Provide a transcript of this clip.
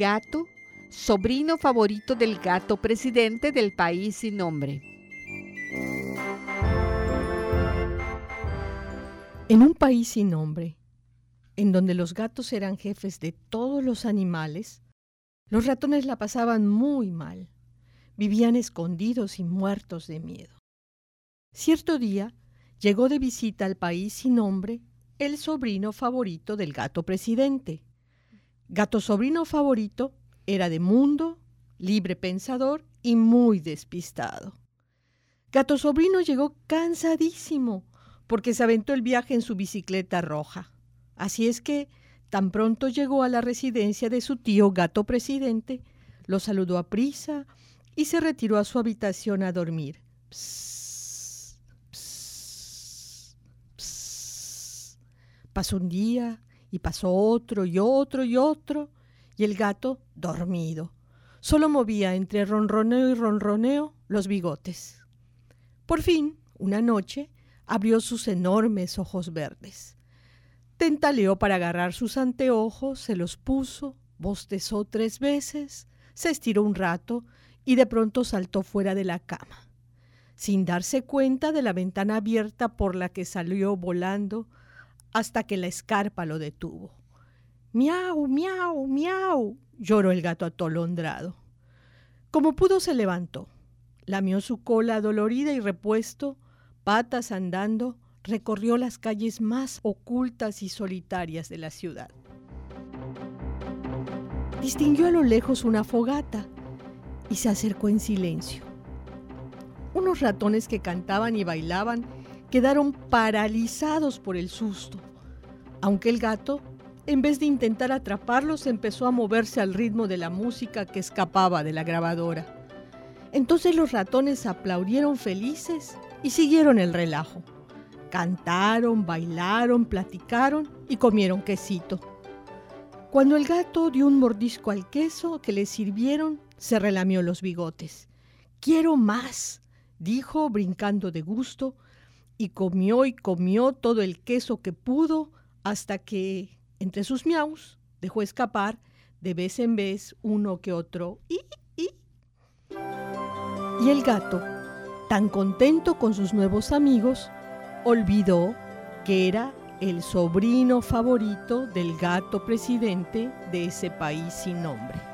gato, sobrino favorito del gato presidente del país sin nombre. En un país sin nombre, en donde los gatos eran jefes de todos los animales, los ratones la pasaban muy mal. Vivían escondidos y muertos de miedo. Cierto día llegó de visita al país sin nombre el sobrino favorito del gato presidente. Gato sobrino favorito era de mundo, libre pensador y muy despistado. Gato sobrino llegó cansadísimo porque se aventó el viaje en su bicicleta roja. Así es que, tan pronto llegó a la residencia de su tío gato presidente, lo saludó a prisa y se retiró a su habitación a dormir. Pasó un día y pasó otro y otro y otro, y el gato dormido. Solo movía entre ronroneo y ronroneo los bigotes. Por fin, una noche, abrió sus enormes ojos verdes. Tentaleó para agarrar sus anteojos, se los puso, bostezó tres veces, se estiró un rato y de pronto saltó fuera de la cama. Sin darse cuenta de la ventana abierta por la que salió volando hasta que la escarpa lo detuvo. Miau, miau, miau, lloró el gato atolondrado. Como pudo se levantó, lamió su cola dolorida y repuesto, patas andando, recorrió las calles más ocultas y solitarias de la ciudad. Distinguió a lo lejos una fogata y se acercó en silencio. Unos ratones que cantaban y bailaban quedaron paralizados por el susto, aunque el gato, en vez de intentar atraparlos, empezó a moverse al ritmo de la música que escapaba de la grabadora. Entonces los ratones aplaudieron felices y siguieron el relajo. Cantaron, bailaron, platicaron y comieron quesito. Cuando el gato dio un mordisco al queso que le sirvieron, se relamió los bigotes. Quiero más, dijo, brincando de gusto, y comió y comió todo el queso que pudo hasta que, entre sus miaus, dejó escapar de vez en vez uno que otro y, y. y el gato tan contento con sus nuevos amigos, olvidó que era el sobrino favorito del gato presidente de ese país sin nombre.